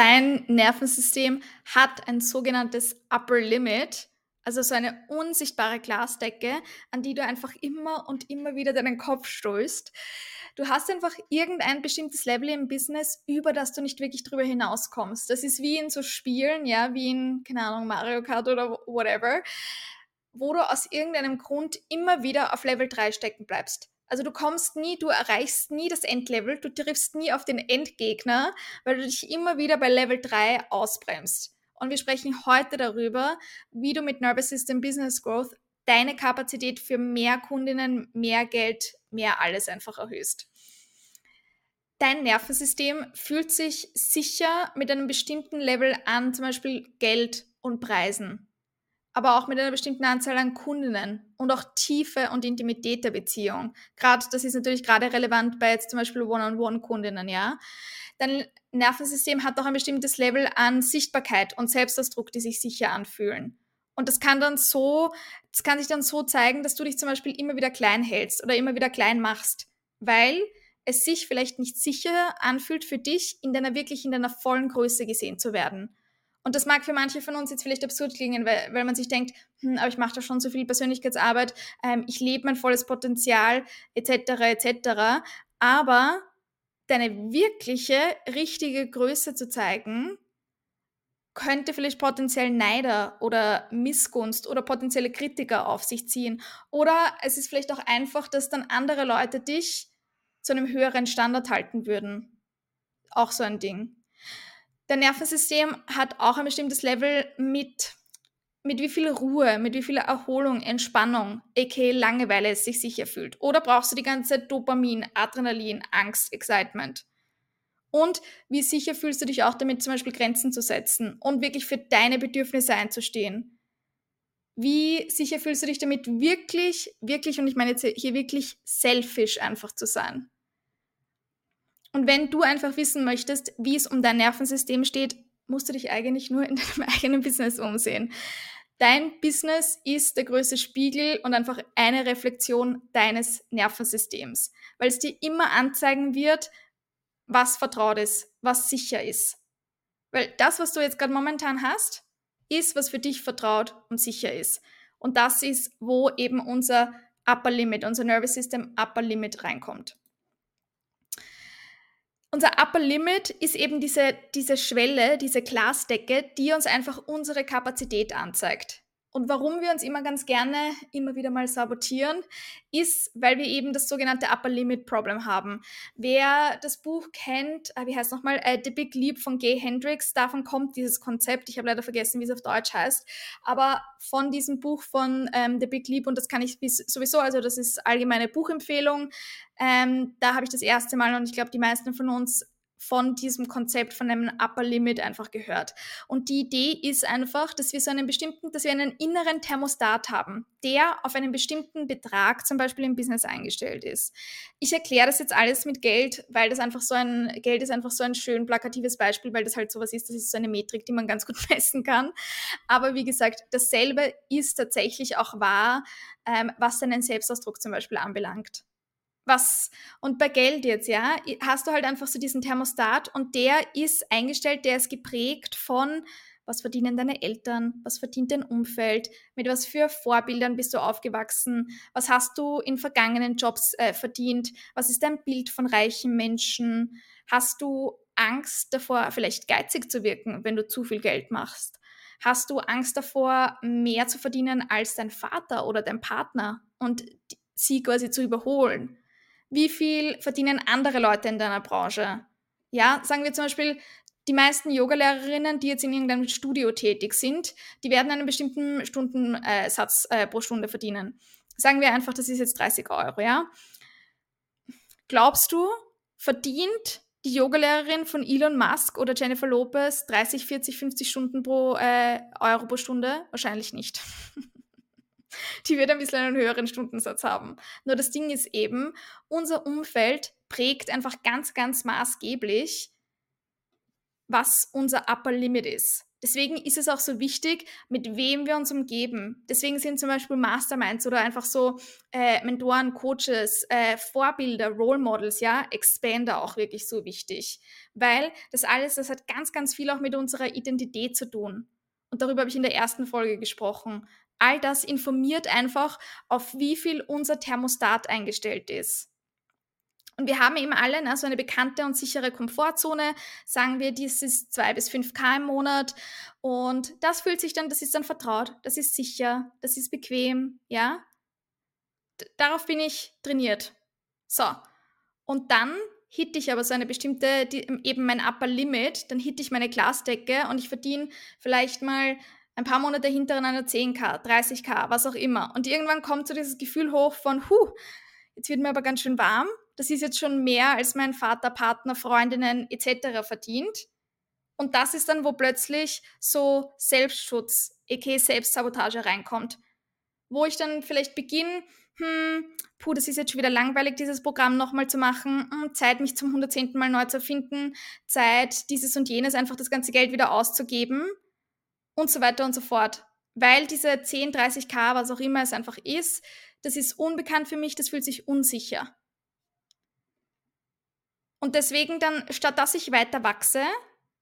dein Nervensystem hat ein sogenanntes Upper Limit, also so eine unsichtbare Glasdecke, an die du einfach immer und immer wieder deinen Kopf stößt. Du hast einfach irgendein bestimmtes Level im Business, über das du nicht wirklich drüber hinauskommst. Das ist wie in so Spielen, ja, wie in, keine Ahnung, Mario Kart oder whatever, wo du aus irgendeinem Grund immer wieder auf Level 3 stecken bleibst. Also du kommst nie, du erreichst nie das Endlevel, du triffst nie auf den Endgegner, weil du dich immer wieder bei Level 3 ausbremst. Und wir sprechen heute darüber, wie du mit Nervous System Business Growth deine Kapazität für mehr Kundinnen, mehr Geld, mehr alles einfach erhöhst. Dein Nervensystem fühlt sich sicher mit einem bestimmten Level an, zum Beispiel Geld und Preisen aber auch mit einer bestimmten Anzahl an Kundinnen und auch Tiefe und Intimität der Beziehung. Gerade, das ist natürlich gerade relevant bei jetzt zum Beispiel One-on-One-Kundinnen, ja. Dein Nervensystem hat auch ein bestimmtes Level an Sichtbarkeit und Selbstausdruck, die sich sicher anfühlen. Und das kann dann so, das kann sich dann so zeigen, dass du dich zum Beispiel immer wieder klein hältst oder immer wieder klein machst, weil es sich vielleicht nicht sicher anfühlt für dich, in deiner wirklich in deiner vollen Größe gesehen zu werden. Und das mag für manche von uns jetzt vielleicht absurd klingen, weil, weil man sich denkt, hm, aber ich mache da schon so viel Persönlichkeitsarbeit, ähm, ich lebe mein volles Potenzial, etc., etc. Aber deine wirkliche, richtige Größe zu zeigen, könnte vielleicht potenziell Neider oder Missgunst oder potenzielle Kritiker auf sich ziehen. Oder es ist vielleicht auch einfach, dass dann andere Leute dich zu einem höheren Standard halten würden. Auch so ein Ding. Dein Nervensystem hat auch ein bestimmtes Level mit, mit wie viel Ruhe, mit wie viel Erholung, Entspannung, aka Langeweile es sich sicher fühlt. Oder brauchst du die ganze Dopamin, Adrenalin, Angst, Excitement? Und wie sicher fühlst du dich auch damit, zum Beispiel Grenzen zu setzen und wirklich für deine Bedürfnisse einzustehen? Wie sicher fühlst du dich damit, wirklich, wirklich, und ich meine jetzt hier wirklich selfish einfach zu sein? Und wenn du einfach wissen möchtest, wie es um dein Nervensystem steht, musst du dich eigentlich nur in deinem eigenen Business umsehen. Dein Business ist der größte Spiegel und einfach eine Reflexion deines Nervensystems, weil es dir immer anzeigen wird, was vertraut ist, was sicher ist. Weil das, was du jetzt gerade momentan hast, ist, was für dich vertraut und sicher ist. Und das ist, wo eben unser Upper Limit, unser Nervous System Upper Limit reinkommt unser Upper Limit ist eben diese, diese Schwelle, diese Glasdecke, die uns einfach unsere Kapazität anzeigt. Und warum wir uns immer ganz gerne immer wieder mal sabotieren, ist, weil wir eben das sogenannte Upper Limit Problem haben. Wer das Buch kennt, äh, wie heißt nochmal, äh, The Big Leap von Gay Hendricks, davon kommt dieses Konzept. Ich habe leider vergessen, wie es auf Deutsch heißt. Aber von diesem Buch von ähm, The Big Leap, und das kann ich sowieso, also das ist allgemeine Buchempfehlung, ähm, da habe ich das erste Mal, und ich glaube, die meisten von uns von diesem Konzept von einem Upper Limit einfach gehört. Und die Idee ist einfach, dass wir so einen bestimmten, dass wir einen inneren Thermostat haben, der auf einen bestimmten Betrag zum Beispiel im Business eingestellt ist. Ich erkläre das jetzt alles mit Geld, weil das einfach so ein, Geld ist einfach so ein schön plakatives Beispiel, weil das halt sowas ist, das ist so eine Metrik, die man ganz gut messen kann. Aber wie gesagt, dasselbe ist tatsächlich auch wahr, ähm, was deinen Selbstausdruck zum Beispiel anbelangt was, und bei Geld jetzt, ja, hast du halt einfach so diesen Thermostat und der ist eingestellt, der ist geprägt von, was verdienen deine Eltern, was verdient dein Umfeld, mit was für Vorbildern bist du aufgewachsen, was hast du in vergangenen Jobs äh, verdient, was ist dein Bild von reichen Menschen, hast du Angst davor, vielleicht geizig zu wirken, wenn du zu viel Geld machst? Hast du Angst davor, mehr zu verdienen als dein Vater oder dein Partner und sie quasi zu überholen? Wie viel verdienen andere Leute in deiner Branche? Ja, sagen wir zum Beispiel, die meisten Yogalehrerinnen, die jetzt in irgendeinem Studio tätig sind, die werden einen bestimmten Stundensatz äh, pro Stunde verdienen. Sagen wir einfach, das ist jetzt 30 Euro, ja? Glaubst du, verdient die Yogalehrerin von Elon Musk oder Jennifer Lopez 30, 40, 50 Stunden pro äh, Euro pro Stunde? Wahrscheinlich nicht. die wird ein bisschen einen höheren Stundensatz haben. Nur das Ding ist eben, unser Umfeld prägt einfach ganz, ganz maßgeblich, was unser Upper Limit ist. Deswegen ist es auch so wichtig, mit wem wir uns umgeben. Deswegen sind zum Beispiel Masterminds oder einfach so äh, Mentoren, Coaches, äh, Vorbilder, Role Models, ja, Expander auch wirklich so wichtig. Weil das alles, das hat ganz, ganz viel auch mit unserer Identität zu tun. Und darüber habe ich in der ersten Folge gesprochen. All das informiert einfach, auf wie viel unser Thermostat eingestellt ist. Und wir haben eben alle ne, so eine bekannte und sichere Komfortzone. Sagen wir, dies ist 2 bis 5K im Monat. Und das fühlt sich dann, das ist dann vertraut, das ist sicher, das ist bequem, ja. D darauf bin ich trainiert. So. Und dann hitte ich aber so eine bestimmte, die, eben mein Upper Limit, dann hitte ich meine Glasdecke und ich verdiene vielleicht mal ein paar Monate hintereinander 10k, 30k, was auch immer. Und irgendwann kommt so dieses Gefühl hoch von, huh, jetzt wird mir aber ganz schön warm das ist jetzt schon mehr, als mein Vater, Partner, Freundinnen etc. verdient. Und das ist dann, wo plötzlich so Selbstschutz, aka Selbstsabotage reinkommt. Wo ich dann vielleicht beginne, hm, puh, das ist jetzt schon wieder langweilig, dieses Programm nochmal zu machen, hm, Zeit, mich zum 110. Mal neu zu erfinden, Zeit, dieses und jenes, einfach das ganze Geld wieder auszugeben und so weiter und so fort. Weil diese 10, 30k, was auch immer es einfach ist, das ist unbekannt für mich, das fühlt sich unsicher. Und deswegen dann, statt dass ich weiter wachse,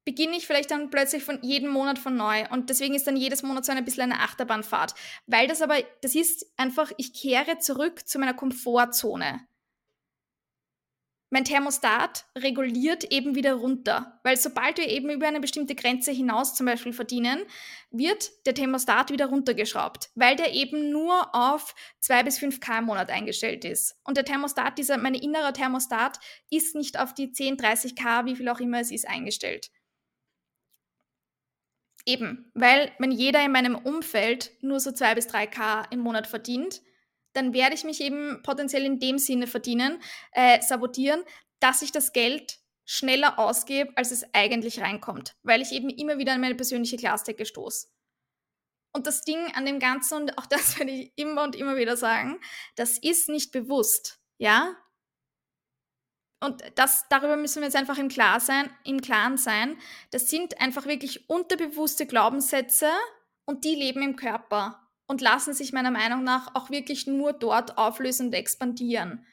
beginne ich vielleicht dann plötzlich von jedem Monat von neu. Und deswegen ist dann jedes Monat so ein bisschen eine Achterbahnfahrt. Weil das aber, das ist einfach, ich kehre zurück zu meiner Komfortzone mein Thermostat reguliert eben wieder runter. Weil sobald wir eben über eine bestimmte Grenze hinaus zum Beispiel verdienen, wird der Thermostat wieder runtergeschraubt, weil der eben nur auf 2 bis 5 K im Monat eingestellt ist. Und der Thermostat, dieser, mein innerer Thermostat, ist nicht auf die 10, 30 K, wie viel auch immer es ist, eingestellt. Eben, weil wenn jeder in meinem Umfeld nur so 2 bis 3 K im Monat verdient, dann werde ich mich eben potenziell in dem Sinne verdienen, äh, sabotieren, dass ich das Geld schneller ausgebe, als es eigentlich reinkommt, weil ich eben immer wieder an meine persönliche Glasdecke stoße. Und das Ding an dem Ganzen, und auch das werde ich immer und immer wieder sagen, das ist nicht bewusst, ja? Und das, darüber müssen wir jetzt einfach im, Klar sein, im Klaren sein. Das sind einfach wirklich unterbewusste Glaubenssätze und die leben im Körper und lassen sich meiner Meinung nach auch wirklich nur dort auflösen und expandieren.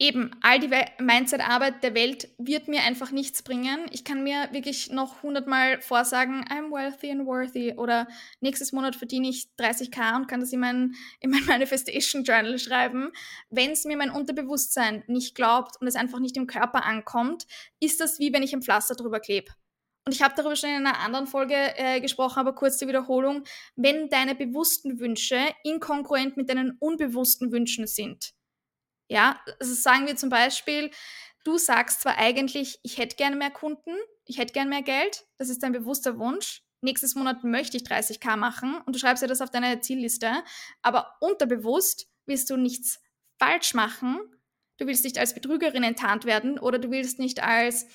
Eben, all die Mindset-Arbeit der Welt wird mir einfach nichts bringen. Ich kann mir wirklich noch hundertmal vorsagen, I'm wealthy and worthy oder nächstes Monat verdiene ich 30k und kann das in mein, in mein Manifestation Journal schreiben. Wenn es mir mein Unterbewusstsein nicht glaubt und es einfach nicht im Körper ankommt, ist das wie wenn ich ein Pflaster drüber klebe. Und ich habe darüber schon in einer anderen Folge äh, gesprochen, aber kurz zur Wiederholung. Wenn deine bewussten Wünsche inkongruent mit deinen unbewussten Wünschen sind. Ja, also sagen wir zum Beispiel, du sagst zwar eigentlich, ich hätte gerne mehr Kunden, ich hätte gerne mehr Geld, das ist dein bewusster Wunsch. Nächstes Monat möchte ich 30k machen und du schreibst dir das auf deine Zielliste, aber unterbewusst willst du nichts falsch machen. Du willst nicht als Betrügerin enttarnt werden oder du willst nicht als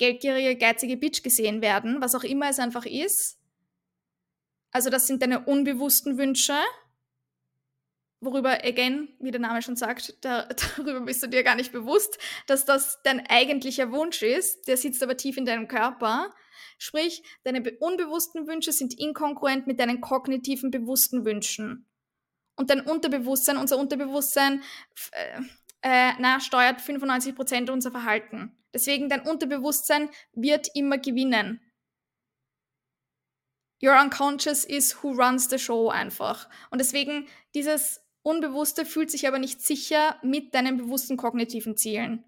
geldgierige, geizige Bitch gesehen werden, was auch immer es einfach ist. Also das sind deine unbewussten Wünsche, worüber, again, wie der Name schon sagt, da, darüber bist du dir gar nicht bewusst, dass das dein eigentlicher Wunsch ist, der sitzt aber tief in deinem Körper. Sprich, deine unbewussten Wünsche sind inkongruent mit deinen kognitiven bewussten Wünschen. Und dein Unterbewusstsein, unser Unterbewusstsein, äh, äh, na, steuert 95% unser Verhalten. Deswegen dein Unterbewusstsein wird immer gewinnen. Your unconscious is who runs the show einfach. Und deswegen dieses Unbewusste fühlt sich aber nicht sicher mit deinen bewussten kognitiven Zielen.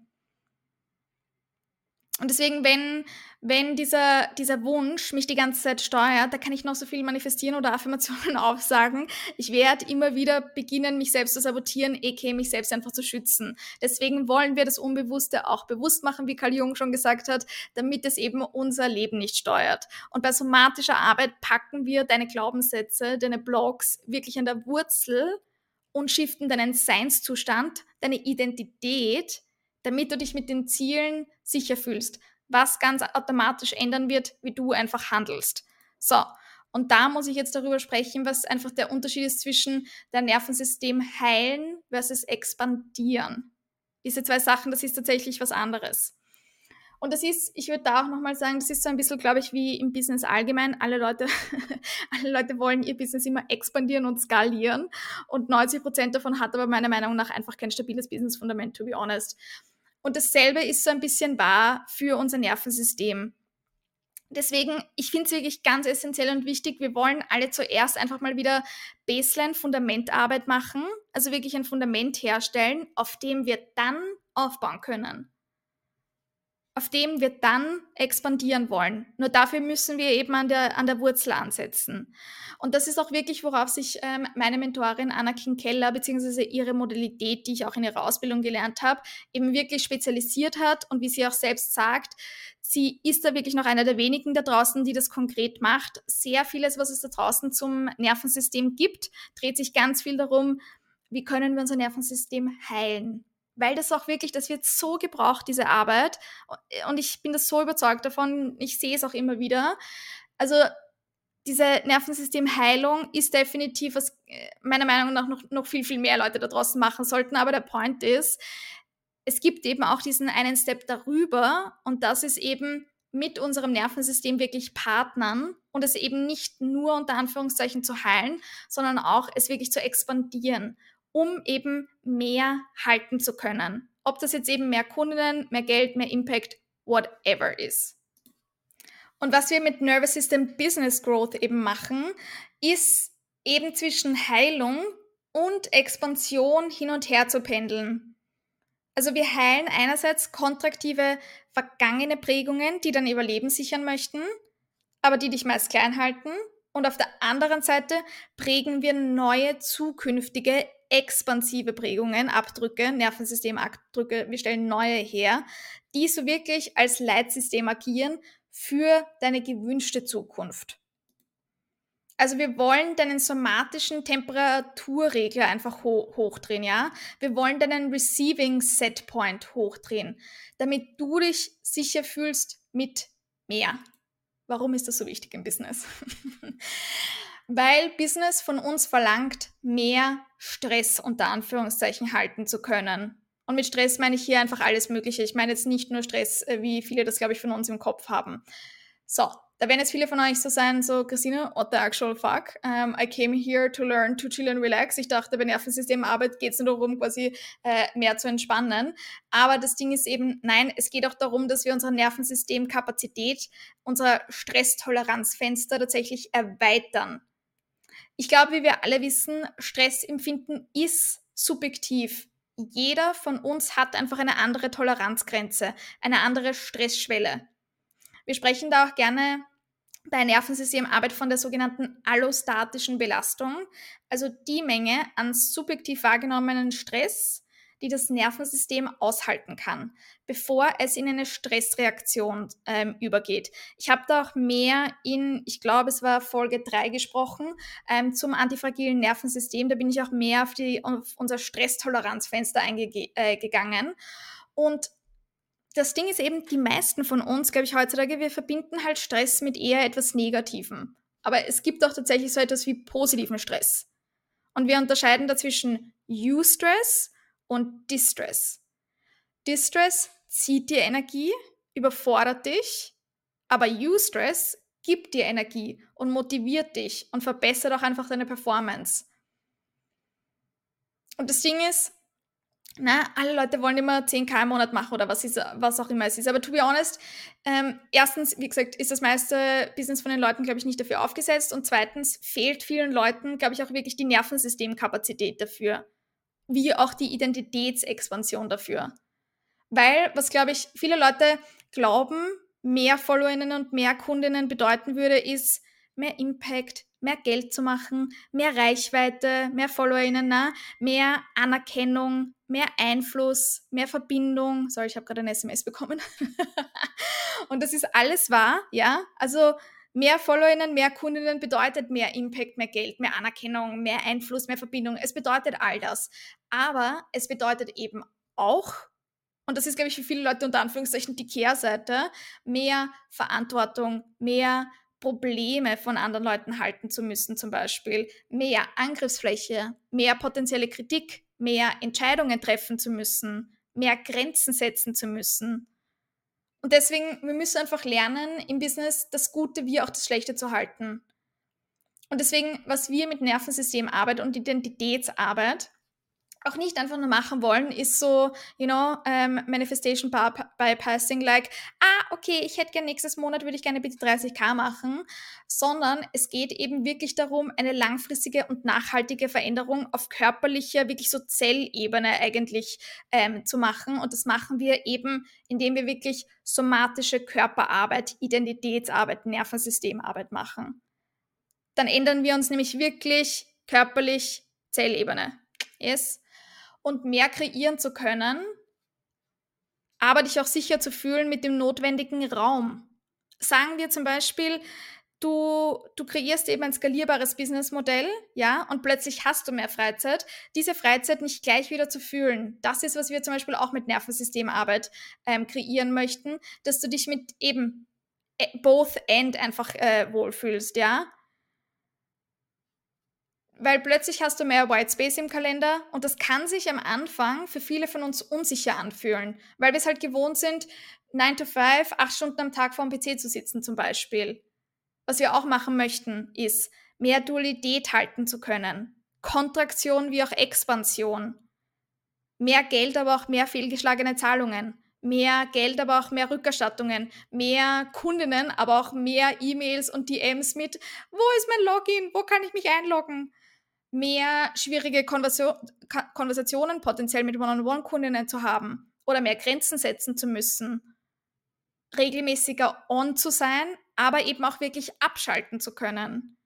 Und deswegen, wenn, wenn dieser, dieser Wunsch mich die ganze Zeit steuert, da kann ich noch so viel manifestieren oder Affirmationen aufsagen. Ich werde immer wieder beginnen, mich selbst zu sabotieren, aka mich selbst einfach zu schützen. Deswegen wollen wir das Unbewusste auch bewusst machen, wie Carl Jung schon gesagt hat, damit es eben unser Leben nicht steuert. Und bei somatischer Arbeit packen wir deine Glaubenssätze, deine Blogs wirklich an der Wurzel und shiften deinen Seinszustand, deine Identität, damit du dich mit den Zielen sicher fühlst, was ganz automatisch ändern wird, wie du einfach handelst. So, und da muss ich jetzt darüber sprechen, was einfach der Unterschied ist zwischen dein Nervensystem heilen versus expandieren. Diese zwei Sachen, das ist tatsächlich was anderes. Und das ist, ich würde da auch nochmal sagen, das ist so ein bisschen, glaube ich, wie im Business allgemein. Alle Leute, alle Leute wollen ihr Business immer expandieren und skalieren. Und 90 Prozent davon hat aber meiner Meinung nach einfach kein stabiles Business-Fundament, to be honest. Und dasselbe ist so ein bisschen wahr für unser Nervensystem. Deswegen, ich finde es wirklich ganz essentiell und wichtig. Wir wollen alle zuerst einfach mal wieder Baseline-Fundamentarbeit machen, also wirklich ein Fundament herstellen, auf dem wir dann aufbauen können auf dem wir dann expandieren wollen. Nur dafür müssen wir eben an der, an der Wurzel ansetzen. Und das ist auch wirklich, worauf sich ähm, meine Mentorin Anna King-Keller beziehungsweise ihre Modalität, die ich auch in ihrer Ausbildung gelernt habe, eben wirklich spezialisiert hat. Und wie sie auch selbst sagt, sie ist da wirklich noch einer der wenigen da draußen, die das konkret macht. Sehr vieles, was es da draußen zum Nervensystem gibt, dreht sich ganz viel darum, wie können wir unser Nervensystem heilen weil das auch wirklich, das wird so gebraucht, diese Arbeit. Und ich bin das so überzeugt davon, ich sehe es auch immer wieder. Also diese Nervensystemheilung ist definitiv, was äh, meiner Meinung nach noch, noch viel, viel mehr Leute da draußen machen sollten. Aber der Point ist, es gibt eben auch diesen einen Step darüber und das ist eben mit unserem Nervensystem wirklich partnern und es eben nicht nur unter Anführungszeichen zu heilen, sondern auch es wirklich zu expandieren um eben mehr halten zu können. Ob das jetzt eben mehr Kunden, mehr Geld, mehr Impact, whatever ist. Und was wir mit Nervous System Business Growth eben machen, ist eben zwischen Heilung und Expansion hin und her zu pendeln. Also wir heilen einerseits kontraktive vergangene Prägungen, die dein Überleben sichern möchten, aber die dich meist klein halten. Und auf der anderen Seite prägen wir neue zukünftige expansive Prägungen, Abdrücke, Nervensystemabdrücke, wir stellen neue her, die so wirklich als Leitsystem agieren für deine gewünschte Zukunft. Also wir wollen deinen somatischen Temperaturregler einfach ho hochdrehen, ja? Wir wollen deinen Receiving Setpoint hochdrehen, damit du dich sicher fühlst mit mehr. Warum ist das so wichtig im Business? weil Business von uns verlangt, mehr Stress unter Anführungszeichen halten zu können. Und mit Stress meine ich hier einfach alles Mögliche. Ich meine jetzt nicht nur Stress, äh, wie viele das, glaube ich, von uns im Kopf haben. So, da werden jetzt viele von euch so sein, so, Christine, what the actual fuck? Um, I came here to learn to chill and relax. Ich dachte, bei Nervensystemarbeit geht es nur darum, quasi äh, mehr zu entspannen. Aber das Ding ist eben, nein, es geht auch darum, dass wir unsere Nervensystemkapazität, unser Stresstoleranzfenster tatsächlich erweitern. Ich glaube, wie wir alle wissen, Stressempfinden ist subjektiv. Jeder von uns hat einfach eine andere Toleranzgrenze, eine andere Stressschwelle. Wir sprechen da auch gerne bei Nervensystemarbeit von der sogenannten allostatischen Belastung, also die Menge an subjektiv wahrgenommenen Stress, die das Nervensystem aushalten kann, bevor es in eine Stressreaktion ähm, übergeht. Ich habe da auch mehr in, ich glaube, es war Folge 3 gesprochen, ähm, zum antifragilen Nervensystem. Da bin ich auch mehr auf, die, auf unser Stresstoleranzfenster eingegangen. Äh, Und das Ding ist eben, die meisten von uns, glaube ich, heutzutage, wir verbinden halt Stress mit eher etwas Negativem. Aber es gibt auch tatsächlich so etwas wie positiven Stress. Und wir unterscheiden dazwischen Eustress und Distress. Distress zieht dir Energie, überfordert dich, aber Eustress gibt dir Energie und motiviert dich und verbessert auch einfach deine Performance. Und das Ding ist, na, alle Leute wollen immer 10k im Monat machen oder was, ist, was auch immer es ist. Aber to be honest, ähm, erstens, wie gesagt, ist das meiste Business von den Leuten, glaube ich, nicht dafür aufgesetzt. Und zweitens fehlt vielen Leuten, glaube ich, auch wirklich die Nervensystemkapazität dafür wie auch die Identitätsexpansion dafür. Weil, was glaube ich, viele Leute glauben, mehr Followerinnen und mehr Kundinnen bedeuten würde, ist mehr Impact, mehr Geld zu machen, mehr Reichweite, mehr Followerinnen, mehr Anerkennung, mehr Einfluss, mehr Verbindung. Sorry, ich habe gerade ein SMS bekommen. und das ist alles wahr, ja. Also Mehr FollowerInnen, mehr Kundinnen bedeutet mehr Impact, mehr Geld, mehr Anerkennung, mehr Einfluss, mehr Verbindung. Es bedeutet all das. Aber es bedeutet eben auch, und das ist, glaube ich, für viele Leute unter Anführungszeichen die Kehrseite, mehr Verantwortung, mehr Probleme von anderen Leuten halten zu müssen, zum Beispiel, mehr Angriffsfläche, mehr potenzielle Kritik, mehr Entscheidungen treffen zu müssen, mehr Grenzen setzen zu müssen. Und deswegen, wir müssen einfach lernen, im Business das Gute wie auch das Schlechte zu halten. Und deswegen, was wir mit Nervensystemarbeit und Identitätsarbeit auch nicht einfach nur machen wollen, ist so, you know, um, Manifestation Bypassing, like, ah, okay, ich hätte gerne nächstes Monat, würde ich gerne bitte 30k machen, sondern es geht eben wirklich darum, eine langfristige und nachhaltige Veränderung auf körperlicher, wirklich so Zellebene eigentlich ähm, zu machen. Und das machen wir eben, indem wir wirklich somatische Körperarbeit, Identitätsarbeit, Nervensystemarbeit machen. Dann ändern wir uns nämlich wirklich körperlich Zellebene. Yes und mehr kreieren zu können, aber dich auch sicher zu fühlen mit dem notwendigen Raum. Sagen wir zum Beispiel, du, du kreierst eben ein skalierbares Businessmodell, ja, und plötzlich hast du mehr Freizeit, diese Freizeit nicht gleich wieder zu fühlen. Das ist, was wir zum Beispiel auch mit Nervensystemarbeit ähm, kreieren möchten, dass du dich mit eben äh, both end einfach äh, wohlfühlst, ja weil plötzlich hast du mehr White Space im Kalender und das kann sich am Anfang für viele von uns unsicher anfühlen, weil wir es halt gewohnt sind, 9 to 5, 8 Stunden am Tag vor dem PC zu sitzen zum Beispiel. Was wir auch machen möchten, ist, mehr Dualität halten zu können. Kontraktion wie auch Expansion. Mehr Geld, aber auch mehr fehlgeschlagene Zahlungen. Mehr Geld, aber auch mehr Rückerstattungen. Mehr Kundinnen, aber auch mehr E-Mails und DMs mit, wo ist mein Login? Wo kann ich mich einloggen? Mehr schwierige Konversationen potenziell mit One-on-One-Kundinnen zu haben oder mehr Grenzen setzen zu müssen, regelmäßiger on zu sein, aber eben auch wirklich abschalten zu können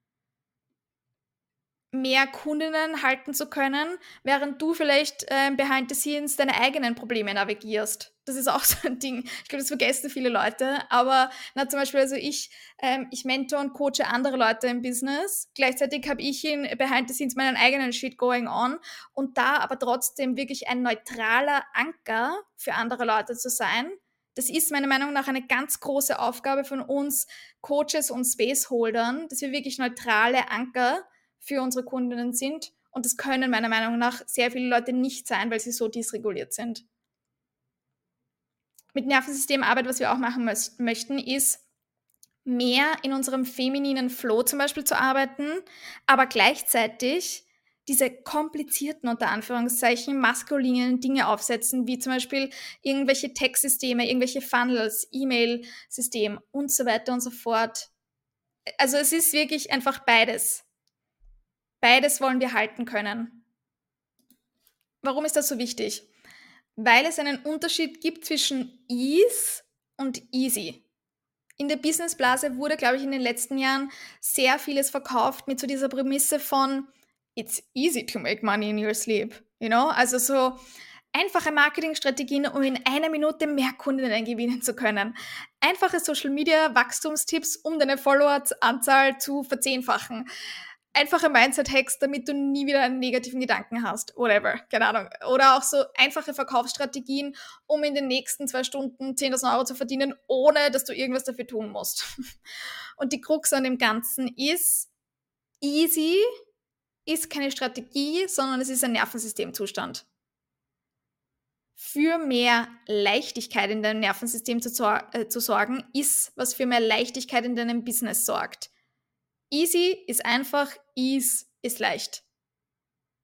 mehr Kundinnen halten zu können, während du vielleicht äh, behind the scenes deine eigenen Probleme navigierst. Das ist auch so ein Ding. Ich glaube, das vergessen viele Leute. Aber na, zum Beispiel, also ich, ähm, ich mentor und coache andere Leute im Business. Gleichzeitig habe ich in behind the scenes meinen eigenen Shit going on. Und da aber trotzdem wirklich ein neutraler Anker für andere Leute zu sein. Das ist meiner Meinung nach eine ganz große Aufgabe von uns Coaches und Spaceholdern, dass wir wirklich neutrale Anker für unsere Kundinnen sind. Und das können meiner Meinung nach sehr viele Leute nicht sein, weil sie so dysreguliert sind. Mit Nervensystemarbeit, was wir auch machen möchten, ist mehr in unserem femininen Flow zum Beispiel zu arbeiten, aber gleichzeitig diese komplizierten, unter Anführungszeichen, maskulinen Dinge aufsetzen, wie zum Beispiel irgendwelche Textsysteme, irgendwelche Funnels, E-Mail-System und so weiter und so fort. Also es ist wirklich einfach beides. Beides wollen wir halten können. Warum ist das so wichtig? Weil es einen Unterschied gibt zwischen Ease und Easy. In der Businessblase wurde, glaube ich, in den letzten Jahren sehr vieles verkauft mit so dieser Prämisse von It's easy to make money in your sleep. You know? Also so einfache Marketingstrategien, um in einer Minute mehr Kundinnen gewinnen zu können. Einfache Social Media Wachstumstipps, um deine Followeranzahl zu verzehnfachen einfache Mindset-Hacks, damit du nie wieder einen negativen Gedanken hast. Whatever, keine Ahnung. Oder auch so einfache Verkaufsstrategien, um in den nächsten zwei Stunden 10.000 Euro zu verdienen, ohne dass du irgendwas dafür tun musst. Und die Krux an dem Ganzen ist, easy ist keine Strategie, sondern es ist ein Nervensystemzustand. Für mehr Leichtigkeit in deinem Nervensystem zu, äh, zu sorgen, ist, was für mehr Leichtigkeit in deinem Business sorgt. Easy ist einfach, ease ist leicht.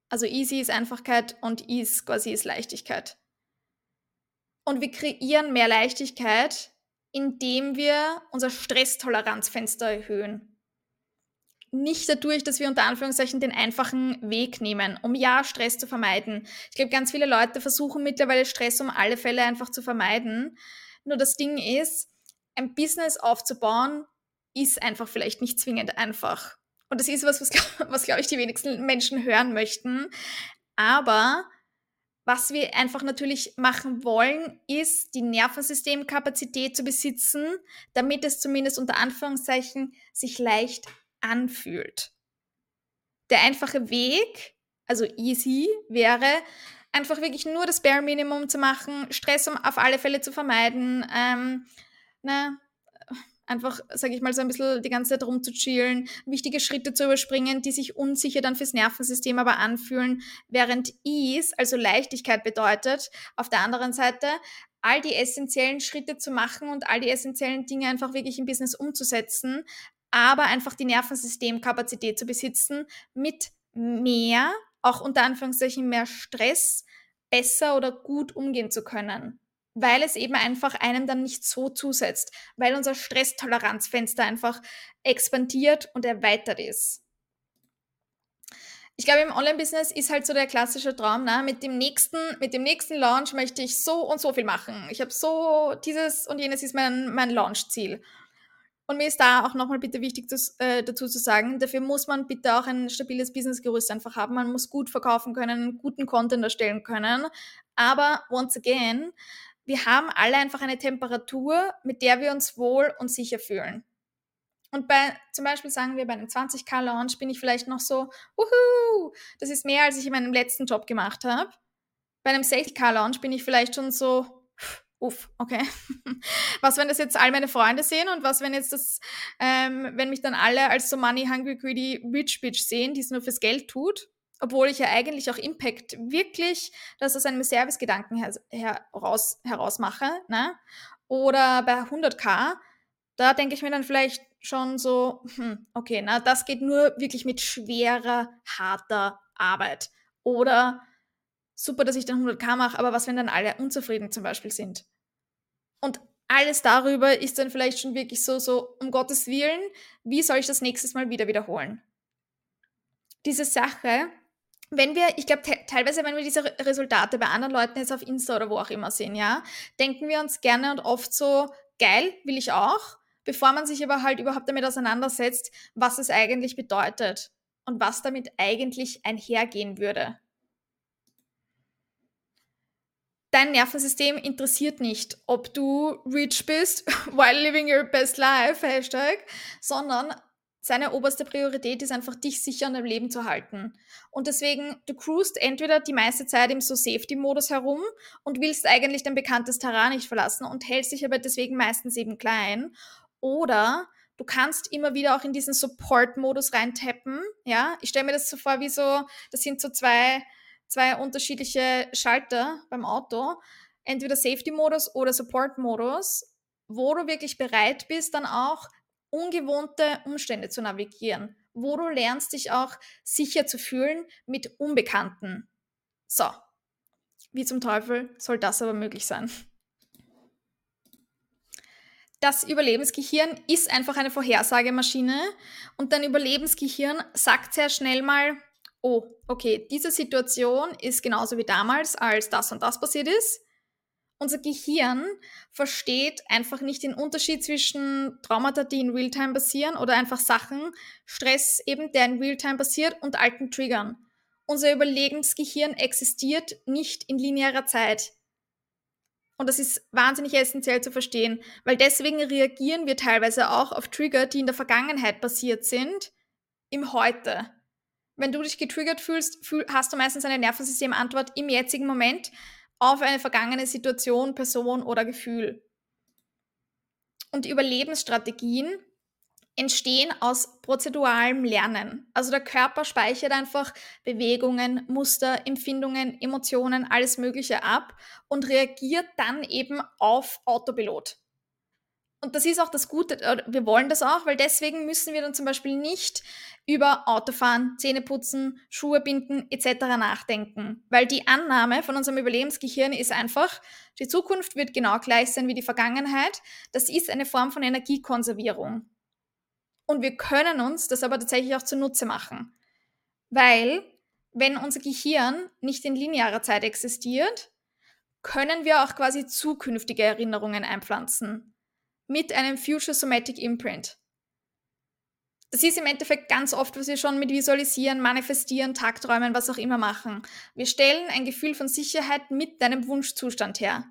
Also easy ist Einfachkeit und ease quasi ist Leichtigkeit. Und wir kreieren mehr Leichtigkeit, indem wir unser Stresstoleranzfenster erhöhen. Nicht dadurch, dass wir unter Anführungszeichen den einfachen Weg nehmen, um ja Stress zu vermeiden. Ich glaube, ganz viele Leute versuchen mittlerweile Stress um alle Fälle einfach zu vermeiden. Nur das Ding ist, ein Business aufzubauen, ist einfach vielleicht nicht zwingend einfach. Und das ist was, was, was glaube ich, die wenigsten Menschen hören möchten. Aber was wir einfach natürlich machen wollen, ist die Nervensystemkapazität zu besitzen, damit es zumindest unter Anführungszeichen sich leicht anfühlt. Der einfache Weg, also easy, wäre einfach wirklich nur das Bare Minimum zu machen, Stress um auf alle Fälle zu vermeiden, ähm, na, einfach, sage ich mal, so ein bisschen die ganze Zeit rumzuchillen, wichtige Schritte zu überspringen, die sich unsicher dann fürs Nervensystem aber anfühlen, während Ease, also Leichtigkeit bedeutet, auf der anderen Seite, all die essentiellen Schritte zu machen und all die essentiellen Dinge einfach wirklich im Business umzusetzen, aber einfach die Nervensystemkapazität zu besitzen, mit mehr, auch unter Anführungszeichen mehr Stress, besser oder gut umgehen zu können. Weil es eben einfach einem dann nicht so zusetzt, weil unser Stresstoleranzfenster einfach expandiert und erweitert ist. Ich glaube, im Online-Business ist halt so der klassische Traum, ne? mit, dem nächsten, mit dem nächsten Launch möchte ich so und so viel machen. Ich habe so dieses und jenes ist mein, mein Launch-Ziel. Und mir ist da auch nochmal bitte wichtig zu, äh, dazu zu sagen, dafür muss man bitte auch ein stabiles Businessgerüst einfach haben. Man muss gut verkaufen können, guten Content erstellen können. Aber once again, wir haben alle einfach eine Temperatur, mit der wir uns wohl und sicher fühlen. Und bei, zum Beispiel sagen wir, bei einem 20k-Launch bin ich vielleicht noch so, wuhu, das ist mehr, als ich in meinem letzten Job gemacht habe. Bei einem 60k-Launch bin ich vielleicht schon so, uff, okay. Was, wenn das jetzt all meine Freunde sehen und was, wenn jetzt das, ähm, wenn mich dann alle als so money hungry, greedy, rich bitch sehen, die es nur fürs Geld tut, obwohl ich ja eigentlich auch Impact wirklich, das aus einem Servicegedanken her heraus, heraus mache, ne? Oder bei 100k, da denke ich mir dann vielleicht schon so, hm, okay, na, das geht nur wirklich mit schwerer, harter Arbeit. Oder super, dass ich dann 100k mache, aber was, wenn dann alle unzufrieden zum Beispiel sind? Und alles darüber ist dann vielleicht schon wirklich so, so, um Gottes Willen, wie soll ich das nächstes Mal wieder wiederholen? Diese Sache, wenn wir, ich glaube, te teilweise, wenn wir diese Resultate bei anderen Leuten jetzt auf Insta oder wo auch immer sehen, ja, denken wir uns gerne und oft so, geil, will ich auch, bevor man sich aber halt überhaupt damit auseinandersetzt, was es eigentlich bedeutet und was damit eigentlich einhergehen würde. dein Nervensystem interessiert nicht, ob du rich bist while living your best life, Hashtag, sondern seine oberste Priorität ist einfach, dich sicher in deinem Leben zu halten. Und deswegen, du cruist entweder die meiste Zeit im so Safety-Modus herum und willst eigentlich dein bekanntes Terrain nicht verlassen und hältst dich aber deswegen meistens eben klein. Oder du kannst immer wieder auch in diesen Support-Modus reintappen. Ja, ich stelle mir das so vor, wie so, das sind so zwei zwei unterschiedliche Schalter beim Auto, entweder Safety-Modus oder Support-Modus, wo du wirklich bereit bist, dann auch ungewohnte Umstände zu navigieren, wo du lernst, dich auch sicher zu fühlen mit Unbekannten. So, wie zum Teufel soll das aber möglich sein? Das Überlebensgehirn ist einfach eine Vorhersagemaschine und dein Überlebensgehirn sagt sehr schnell mal, oh, okay, diese Situation ist genauso wie damals, als das und das passiert ist. Unser Gehirn versteht einfach nicht den Unterschied zwischen Traumata, die in Realtime passieren oder einfach Sachen, Stress eben, der in Realtime passiert und alten Triggern. Unser Überlebensgehirn existiert nicht in linearer Zeit. Und das ist wahnsinnig essentiell zu verstehen, weil deswegen reagieren wir teilweise auch auf Trigger, die in der Vergangenheit passiert sind, im Heute wenn du dich getriggert fühlst, fühl, hast du meistens eine Nervensystementwort im jetzigen Moment auf eine vergangene Situation, Person oder Gefühl. Und Überlebensstrategien entstehen aus prozeduralem Lernen. Also der Körper speichert einfach Bewegungen, Muster, Empfindungen, Emotionen, alles Mögliche ab und reagiert dann eben auf Autopilot. Und das ist auch das Gute, wir wollen das auch, weil deswegen müssen wir dann zum Beispiel nicht über Autofahren, Zähneputzen, Schuhe binden etc. nachdenken. Weil die Annahme von unserem Überlebensgehirn ist einfach, die Zukunft wird genau gleich sein wie die Vergangenheit. Das ist eine Form von Energiekonservierung. Und wir können uns das aber tatsächlich auch zunutze machen. Weil, wenn unser Gehirn nicht in linearer Zeit existiert, können wir auch quasi zukünftige Erinnerungen einpflanzen mit einem Future Somatic Imprint. Das ist im Endeffekt ganz oft, was wir schon mit Visualisieren, Manifestieren, Tagträumen, was auch immer machen. Wir stellen ein Gefühl von Sicherheit mit deinem Wunschzustand her.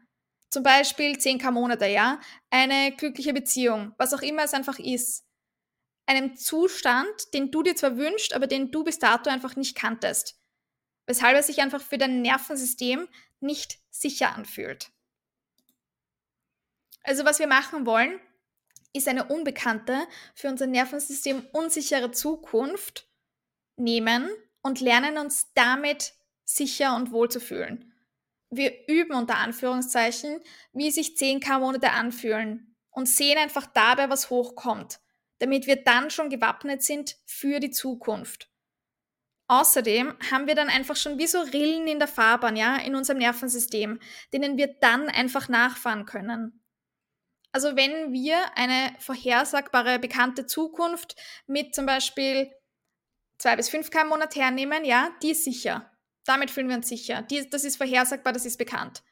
Zum Beispiel 10k Monate, ja? Eine glückliche Beziehung, was auch immer es einfach ist. Einem Zustand, den du dir zwar wünschst, aber den du bis dato einfach nicht kanntest. Weshalb er sich einfach für dein Nervensystem nicht sicher anfühlt. Also was wir machen wollen, ist eine unbekannte, für unser Nervensystem unsichere Zukunft nehmen und lernen uns damit sicher und wohl zu fühlen. wir üben unter Anführungszeichen, wie sich 10k-Monate anfühlen und sehen einfach dabei, was hochkommt, damit wir dann schon gewappnet sind für die Zukunft. Außerdem haben wir dann einfach schon wie so Rillen in der Fahrbahn, ja, in unserem Nervensystem, denen wir dann einfach nachfahren können. Also wenn wir eine vorhersagbare, bekannte Zukunft mit zum Beispiel 2 bis 5 K im Monat hernehmen, ja, die ist sicher. Damit fühlen wir uns sicher. Die, das ist vorhersagbar, das ist bekannt.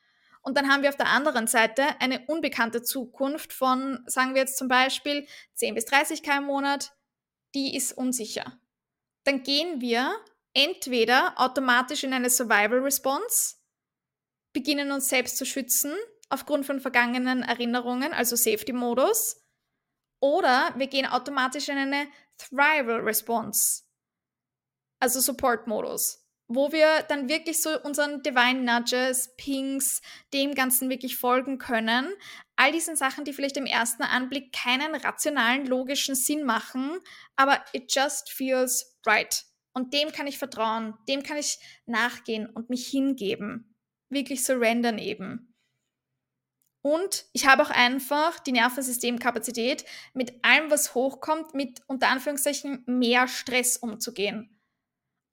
Und dann haben wir auf der anderen Seite eine unbekannte Zukunft von, sagen wir jetzt zum Beispiel 10 bis 30 K im Monat, die ist unsicher. Dann gehen wir entweder automatisch in eine Survival Response, beginnen uns selbst zu schützen aufgrund von vergangenen Erinnerungen, also Safety-Modus. Oder wir gehen automatisch in eine Thrival Response, also Support-Modus, wo wir dann wirklich so unseren Divine Nudges, Pings, dem Ganzen wirklich folgen können. All diesen Sachen, die vielleicht im ersten Anblick keinen rationalen, logischen Sinn machen, aber it just feels right. Und dem kann ich vertrauen, dem kann ich nachgehen und mich hingeben. Wirklich surrendern eben. Und ich habe auch einfach die Nervensystemkapazität, mit allem, was hochkommt, mit unter Anführungszeichen mehr Stress umzugehen.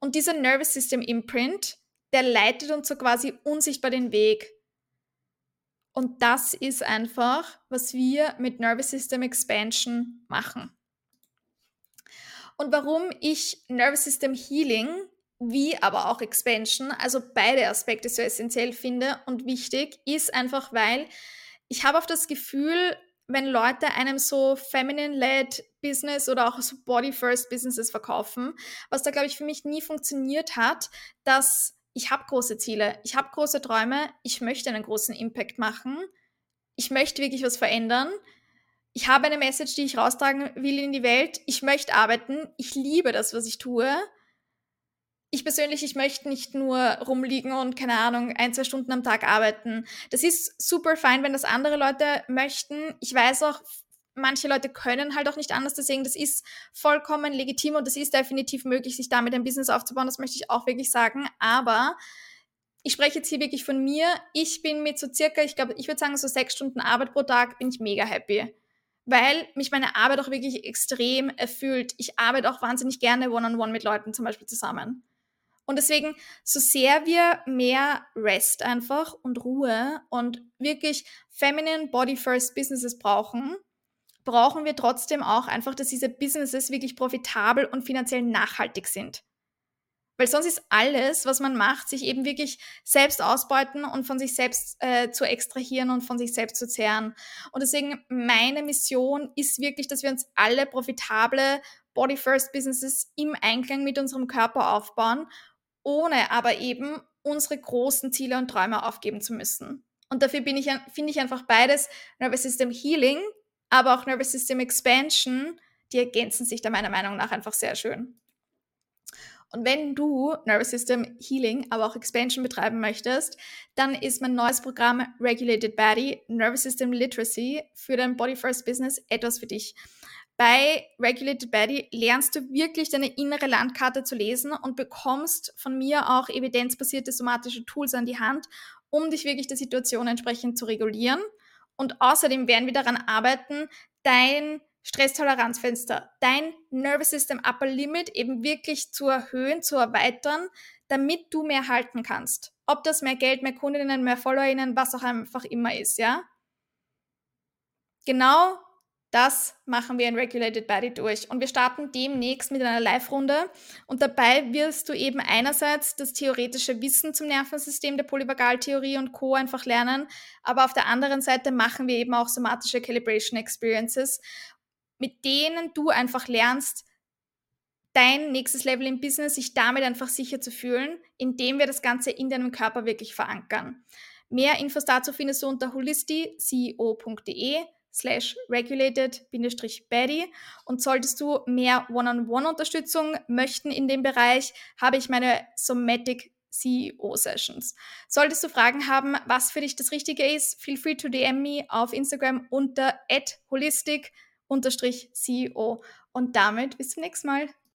Und dieser Nervous System Imprint, der leitet uns so quasi unsichtbar den Weg. Und das ist einfach, was wir mit Nervous System Expansion machen. Und warum ich Nervous System Healing wie aber auch Expansion, also beide Aspekte so essentiell finde und wichtig, ist einfach, weil ich habe oft das Gefühl, wenn Leute einem so feminine-led Business oder auch so Body-First Businesses verkaufen, was da, glaube ich, für mich nie funktioniert hat, dass ich habe große Ziele, ich habe große Träume, ich möchte einen großen Impact machen, ich möchte wirklich was verändern, ich habe eine Message, die ich raustragen will in die Welt, ich möchte arbeiten, ich liebe das, was ich tue ich persönlich, ich möchte nicht nur rumliegen und keine Ahnung, ein, zwei Stunden am Tag arbeiten. Das ist super fein, wenn das andere Leute möchten. Ich weiß auch, manche Leute können halt auch nicht anders, deswegen das ist vollkommen legitim und das ist definitiv möglich, sich damit ein Business aufzubauen. Das möchte ich auch wirklich sagen. Aber ich spreche jetzt hier wirklich von mir. Ich bin mit so circa, ich glaube, ich würde sagen, so sechs Stunden Arbeit pro Tag bin ich mega happy weil mich meine Arbeit auch wirklich extrem erfüllt. Ich arbeite auch wahnsinnig gerne one-on-one -on -one mit Leuten zum Beispiel zusammen. Und deswegen, so sehr wir mehr Rest einfach und Ruhe und wirklich feminine Body First Businesses brauchen, brauchen wir trotzdem auch einfach, dass diese Businesses wirklich profitabel und finanziell nachhaltig sind. Weil sonst ist alles, was man macht, sich eben wirklich selbst ausbeuten und von sich selbst äh, zu extrahieren und von sich selbst zu zehren. Und deswegen meine Mission ist wirklich, dass wir uns alle profitable Body First Businesses im Einklang mit unserem Körper aufbauen ohne aber eben unsere großen Ziele und Träume aufgeben zu müssen. Und dafür bin ich, finde ich einfach beides, Nervous System Healing, aber auch Nervous System Expansion, die ergänzen sich da meiner Meinung nach einfach sehr schön. Und wenn du Nervous System Healing, aber auch Expansion betreiben möchtest, dann ist mein neues Programm Regulated Body, Nervous System Literacy für dein Body First Business etwas für dich. Bei Regulated Body lernst du wirklich deine innere Landkarte zu lesen und bekommst von mir auch evidenzbasierte somatische Tools an die Hand, um dich wirklich der Situation entsprechend zu regulieren. Und außerdem werden wir daran arbeiten, dein Stresstoleranzfenster, dein Nervous System Upper Limit eben wirklich zu erhöhen, zu erweitern, damit du mehr halten kannst. Ob das mehr Geld, mehr Kundinnen, mehr FollowerInnen, was auch einfach immer ist, ja? Genau das machen wir in Regulated Body durch. Und wir starten demnächst mit einer Live-Runde. Und dabei wirst du eben einerseits das theoretische Wissen zum Nervensystem der Polyvagaltheorie und Co. einfach lernen. Aber auf der anderen Seite machen wir eben auch somatische Calibration Experiences, mit denen du einfach lernst, dein nächstes Level im Business, sich damit einfach sicher zu fühlen, indem wir das Ganze in deinem Körper wirklich verankern. Mehr Infos dazu findest du unter holisticeo.de slash regulated-body. Und solltest du mehr One-on-One-Unterstützung möchten in dem Bereich, habe ich meine Somatic CEO-Sessions. Solltest du Fragen haben, was für dich das Richtige ist, feel free to DM me auf Instagram unter holistic-CEO. Und damit bis zum nächsten Mal.